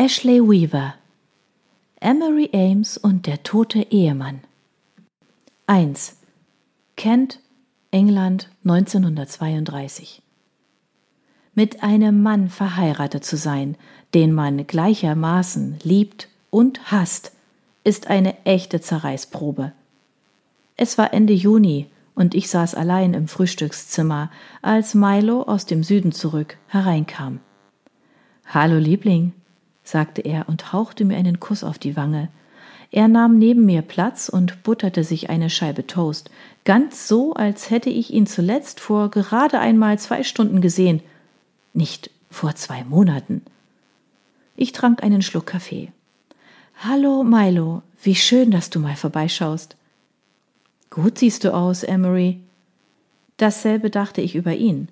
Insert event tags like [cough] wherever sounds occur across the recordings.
Ashley Weaver Emery Ames und der tote Ehemann 1. Kent, England 1932 Mit einem Mann verheiratet zu sein, den man gleichermaßen liebt und hasst, ist eine echte Zerreißprobe. Es war Ende Juni und ich saß allein im Frühstückszimmer, als Milo aus dem Süden zurück hereinkam. Hallo Liebling, sagte er und hauchte mir einen Kuss auf die Wange. Er nahm neben mir Platz und butterte sich eine Scheibe Toast, ganz so, als hätte ich ihn zuletzt vor gerade einmal zwei Stunden gesehen, nicht vor zwei Monaten. Ich trank einen Schluck Kaffee. Hallo, Milo, wie schön, dass du mal vorbeischaust. Gut siehst du aus, Emery. Dasselbe dachte ich über ihn.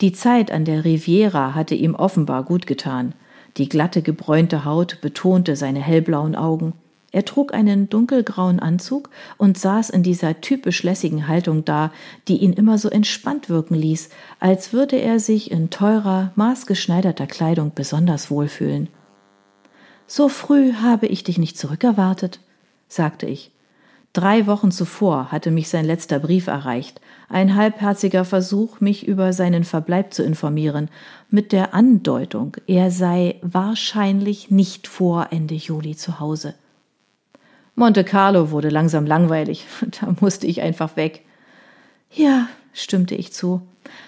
Die Zeit an der Riviera hatte ihm offenbar gut getan. Die glatte, gebräunte Haut betonte seine hellblauen Augen. Er trug einen dunkelgrauen Anzug und saß in dieser typisch lässigen Haltung da, die ihn immer so entspannt wirken ließ, als würde er sich in teurer, maßgeschneiderter Kleidung besonders wohlfühlen. So früh habe ich dich nicht zurückerwartet, sagte ich. Drei Wochen zuvor hatte mich sein letzter Brief erreicht, ein halbherziger Versuch, mich über seinen Verbleib zu informieren, mit der Andeutung, er sei wahrscheinlich nicht vor Ende Juli zu Hause. Monte Carlo wurde langsam langweilig, [laughs] da musste ich einfach weg. Ja, stimmte ich zu.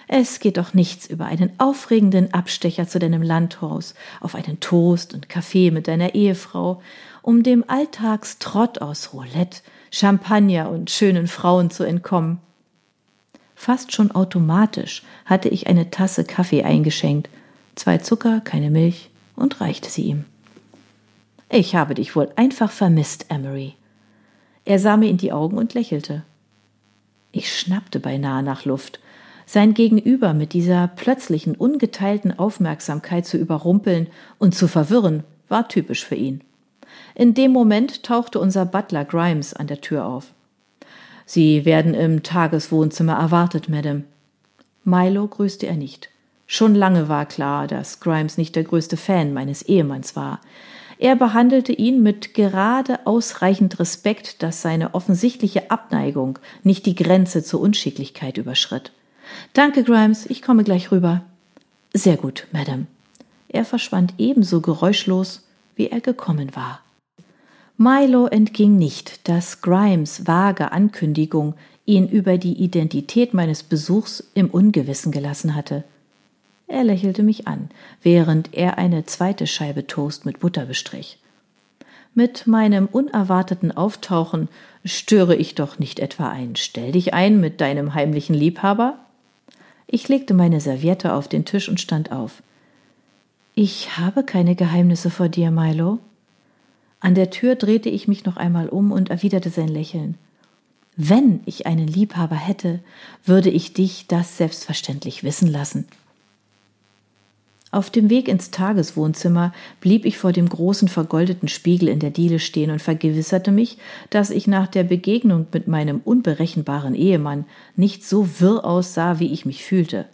Es geht doch nichts über einen aufregenden Abstecher zu deinem Landhaus, auf einen Toast und Kaffee mit deiner Ehefrau, um dem Alltagstrott aus Roulette, Champagner und schönen Frauen zu entkommen. Fast schon automatisch hatte ich eine Tasse Kaffee eingeschenkt, zwei Zucker, keine Milch und reichte sie ihm. Ich habe dich wohl einfach vermisst, Emery. Er sah mir in die Augen und lächelte. Ich schnappte beinahe nach Luft. Sein Gegenüber mit dieser plötzlichen, ungeteilten Aufmerksamkeit zu überrumpeln und zu verwirren, war typisch für ihn. In dem Moment tauchte unser Butler Grimes an der Tür auf. Sie werden im Tageswohnzimmer erwartet, Madame. Milo grüßte er nicht. Schon lange war klar, dass Grimes nicht der größte Fan meines Ehemanns war. Er behandelte ihn mit gerade ausreichend Respekt, dass seine offensichtliche Abneigung nicht die Grenze zur Unschicklichkeit überschritt. Danke, Grimes, ich komme gleich rüber. Sehr gut, Madame. Er verschwand ebenso geräuschlos, wie er gekommen war. Milo entging nicht, dass Grimes vage Ankündigung ihn über die Identität meines Besuchs im Ungewissen gelassen hatte. Er lächelte mich an, während er eine zweite Scheibe Toast mit Butter bestrich. Mit meinem unerwarteten Auftauchen störe ich doch nicht etwa ein Stell dich ein mit deinem heimlichen Liebhaber? Ich legte meine Serviette auf den Tisch und stand auf. Ich habe keine Geheimnisse vor dir, Milo. An der Tür drehte ich mich noch einmal um und erwiderte sein Lächeln. Wenn ich einen Liebhaber hätte, würde ich dich das selbstverständlich wissen lassen. Auf dem Weg ins Tageswohnzimmer blieb ich vor dem großen vergoldeten Spiegel in der Diele stehen und vergewisserte mich, dass ich nach der Begegnung mit meinem unberechenbaren Ehemann nicht so wirr aussah, wie ich mich fühlte.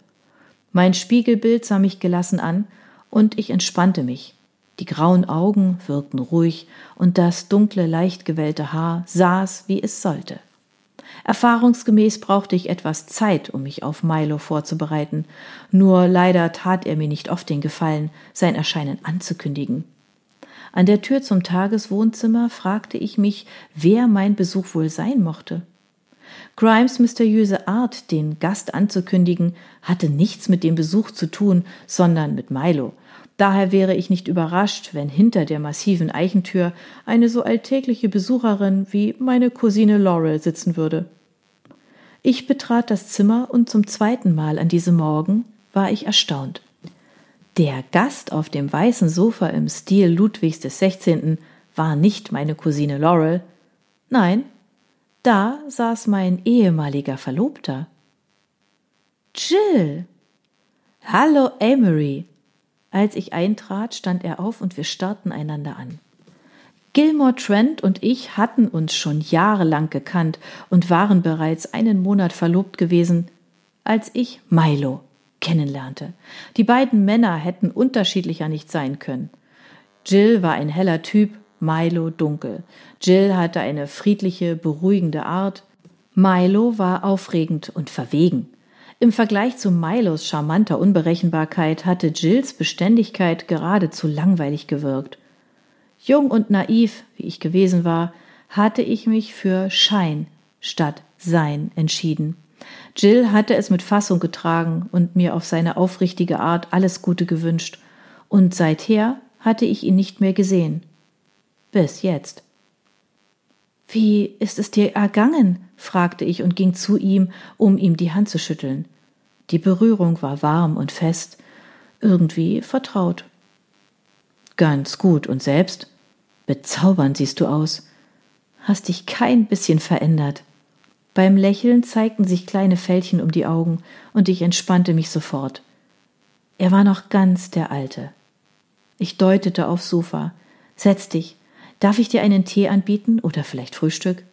Mein Spiegelbild sah mich gelassen an, und ich entspannte mich, die grauen Augen wirkten ruhig und das dunkle, leicht gewellte Haar saß, wie es sollte. Erfahrungsgemäß brauchte ich etwas Zeit, um mich auf Milo vorzubereiten, nur leider tat er mir nicht oft den Gefallen, sein Erscheinen anzukündigen. An der Tür zum Tageswohnzimmer fragte ich mich, wer mein Besuch wohl sein mochte. Grimes mysteriöse Art, den Gast anzukündigen, hatte nichts mit dem Besuch zu tun, sondern mit Milo, Daher wäre ich nicht überrascht, wenn hinter der massiven Eichentür eine so alltägliche Besucherin wie meine Cousine Laurel sitzen würde. Ich betrat das Zimmer und zum zweiten Mal an diesem Morgen war ich erstaunt. Der Gast auf dem weißen Sofa im Stil Ludwigs des 16. war nicht meine Cousine Laurel. Nein, da saß mein ehemaliger Verlobter. Jill! Hallo, Amory! Als ich eintrat, stand er auf und wir starrten einander an. Gilmore Trent und ich hatten uns schon jahrelang gekannt und waren bereits einen Monat verlobt gewesen, als ich Milo kennenlernte. Die beiden Männer hätten unterschiedlicher nicht sein können. Jill war ein heller Typ, Milo dunkel. Jill hatte eine friedliche, beruhigende Art. Milo war aufregend und verwegen. Im Vergleich zu Milos charmanter Unberechenbarkeit hatte Jills Beständigkeit geradezu langweilig gewirkt. Jung und naiv, wie ich gewesen war, hatte ich mich für Schein statt Sein entschieden. Jill hatte es mit Fassung getragen und mir auf seine aufrichtige Art alles Gute gewünscht, und seither hatte ich ihn nicht mehr gesehen. Bis jetzt. Wie ist es dir ergangen? fragte ich und ging zu ihm, um ihm die Hand zu schütteln. Die Berührung war warm und fest, irgendwie vertraut. Ganz gut, und selbst? Bezaubernd siehst du aus. Hast dich kein bisschen verändert. Beim Lächeln zeigten sich kleine Fältchen um die Augen, und ich entspannte mich sofort. Er war noch ganz der Alte. Ich deutete aufs Sofa. Setz dich. Darf ich dir einen Tee anbieten oder vielleicht Frühstück?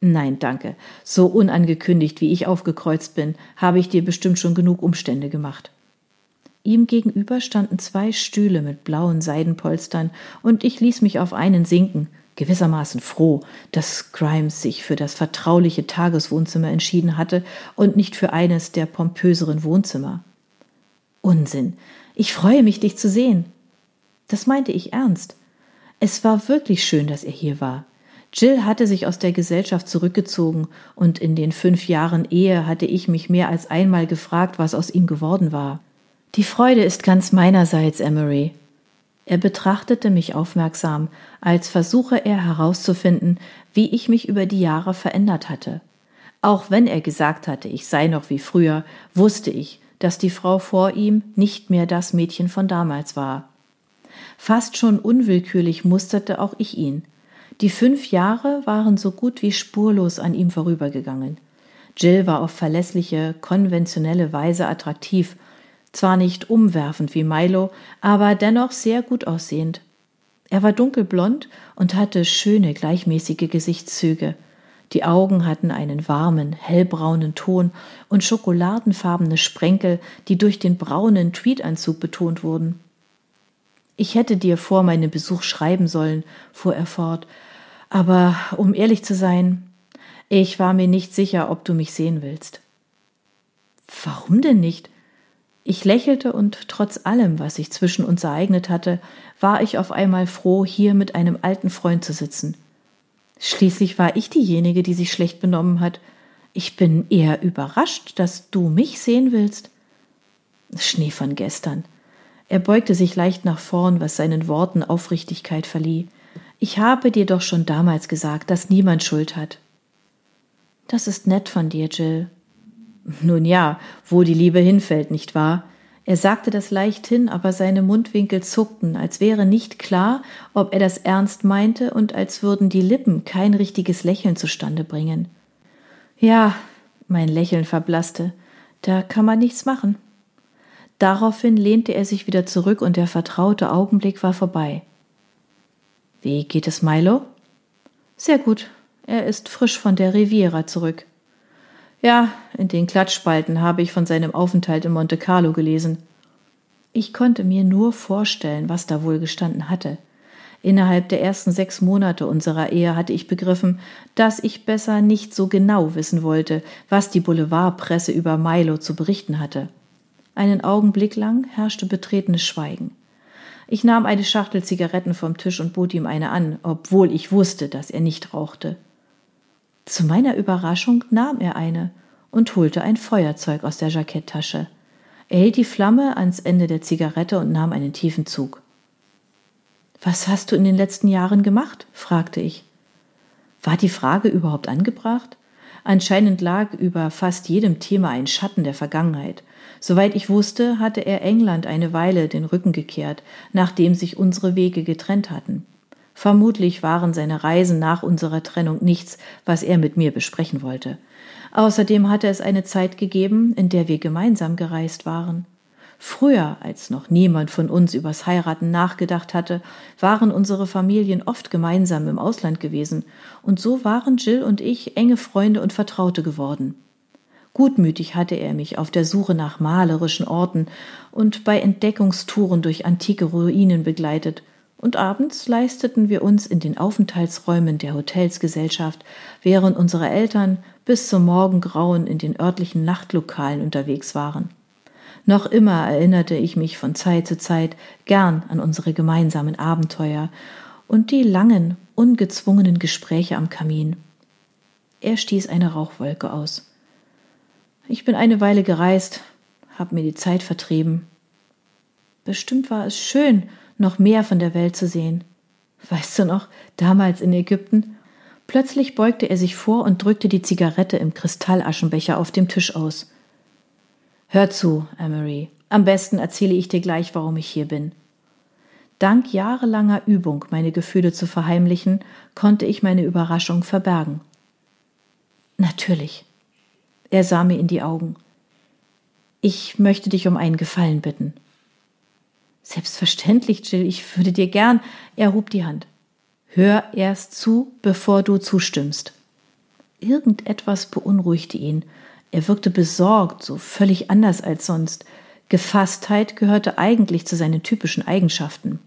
Nein, danke. So unangekündigt, wie ich aufgekreuzt bin, habe ich dir bestimmt schon genug Umstände gemacht. Ihm gegenüber standen zwei Stühle mit blauen Seidenpolstern, und ich ließ mich auf einen sinken, gewissermaßen froh, dass Grimes sich für das vertrauliche Tageswohnzimmer entschieden hatte und nicht für eines der pompöseren Wohnzimmer. Unsinn. Ich freue mich, dich zu sehen. Das meinte ich ernst. Es war wirklich schön, dass er hier war. Jill hatte sich aus der Gesellschaft zurückgezogen, und in den fünf Jahren Ehe hatte ich mich mehr als einmal gefragt, was aus ihm geworden war. Die Freude ist ganz meinerseits, Emery. Er betrachtete mich aufmerksam, als versuche er herauszufinden, wie ich mich über die Jahre verändert hatte. Auch wenn er gesagt hatte, ich sei noch wie früher, wusste ich, dass die Frau vor ihm nicht mehr das Mädchen von damals war. Fast schon unwillkürlich musterte auch ich ihn. Die fünf Jahre waren so gut wie spurlos an ihm vorübergegangen. Jill war auf verlässliche, konventionelle Weise attraktiv, zwar nicht umwerfend wie Milo, aber dennoch sehr gut aussehend. Er war dunkelblond und hatte schöne, gleichmäßige Gesichtszüge. Die Augen hatten einen warmen, hellbraunen Ton und schokoladenfarbene Sprenkel, die durch den braunen Tweedanzug betont wurden. Ich hätte dir vor meinem Besuch schreiben sollen, fuhr er fort, aber um ehrlich zu sein, ich war mir nicht sicher, ob du mich sehen willst. Warum denn nicht? Ich lächelte und trotz allem, was sich zwischen uns ereignet hatte, war ich auf einmal froh, hier mit einem alten Freund zu sitzen. Schließlich war ich diejenige, die sich schlecht benommen hat. Ich bin eher überrascht, dass du mich sehen willst. Schnee von gestern. Er beugte sich leicht nach vorn, was seinen Worten Aufrichtigkeit verlieh. Ich habe dir doch schon damals gesagt, dass niemand Schuld hat. Das ist nett von dir, Jill. Nun ja, wo die Liebe hinfällt, nicht wahr? Er sagte das leicht hin, aber seine Mundwinkel zuckten, als wäre nicht klar, ob er das ernst meinte und als würden die Lippen kein richtiges Lächeln zustande bringen. Ja, mein Lächeln verblasste. Da kann man nichts machen. Daraufhin lehnte er sich wieder zurück und der vertraute Augenblick war vorbei. Wie geht es Milo? Sehr gut. Er ist frisch von der Riviera zurück. Ja, in den Klatschspalten habe ich von seinem Aufenthalt in Monte Carlo gelesen. Ich konnte mir nur vorstellen, was da wohl gestanden hatte. Innerhalb der ersten sechs Monate unserer Ehe hatte ich begriffen, dass ich besser nicht so genau wissen wollte, was die Boulevardpresse über Milo zu berichten hatte. Einen Augenblick lang herrschte betretenes Schweigen. Ich nahm eine Schachtel Zigaretten vom Tisch und bot ihm eine an, obwohl ich wusste, dass er nicht rauchte. Zu meiner Überraschung nahm er eine und holte ein Feuerzeug aus der Jacketttasche. Er hielt die Flamme ans Ende der Zigarette und nahm einen tiefen Zug. Was hast du in den letzten Jahren gemacht? fragte ich. War die Frage überhaupt angebracht? Anscheinend lag über fast jedem Thema ein Schatten der Vergangenheit, Soweit ich wusste, hatte er England eine Weile den Rücken gekehrt, nachdem sich unsere Wege getrennt hatten. Vermutlich waren seine Reisen nach unserer Trennung nichts, was er mit mir besprechen wollte. Außerdem hatte es eine Zeit gegeben, in der wir gemeinsam gereist waren. Früher, als noch niemand von uns übers Heiraten nachgedacht hatte, waren unsere Familien oft gemeinsam im Ausland gewesen, und so waren Jill und ich enge Freunde und Vertraute geworden. Gutmütig hatte er mich auf der Suche nach malerischen Orten und bei Entdeckungstouren durch antike Ruinen begleitet, und abends leisteten wir uns in den Aufenthaltsräumen der Hotelsgesellschaft, während unsere Eltern bis zum Morgengrauen in den örtlichen Nachtlokalen unterwegs waren. Noch immer erinnerte ich mich von Zeit zu Zeit gern an unsere gemeinsamen Abenteuer und die langen, ungezwungenen Gespräche am Kamin. Er stieß eine Rauchwolke aus. Ich bin eine Weile gereist, hab mir die Zeit vertrieben. Bestimmt war es schön, noch mehr von der Welt zu sehen. Weißt du noch, damals in Ägypten? Plötzlich beugte er sich vor und drückte die Zigarette im Kristallaschenbecher auf dem Tisch aus. Hör zu, Emery. Am besten erzähle ich dir gleich, warum ich hier bin. Dank jahrelanger Übung, meine Gefühle zu verheimlichen, konnte ich meine Überraschung verbergen. Natürlich. Er sah mir in die Augen. Ich möchte dich um einen Gefallen bitten. Selbstverständlich, Jill, ich würde dir gern. Er hob die Hand. Hör erst zu, bevor du zustimmst. Irgendetwas beunruhigte ihn. Er wirkte besorgt, so völlig anders als sonst. Gefasstheit gehörte eigentlich zu seinen typischen Eigenschaften.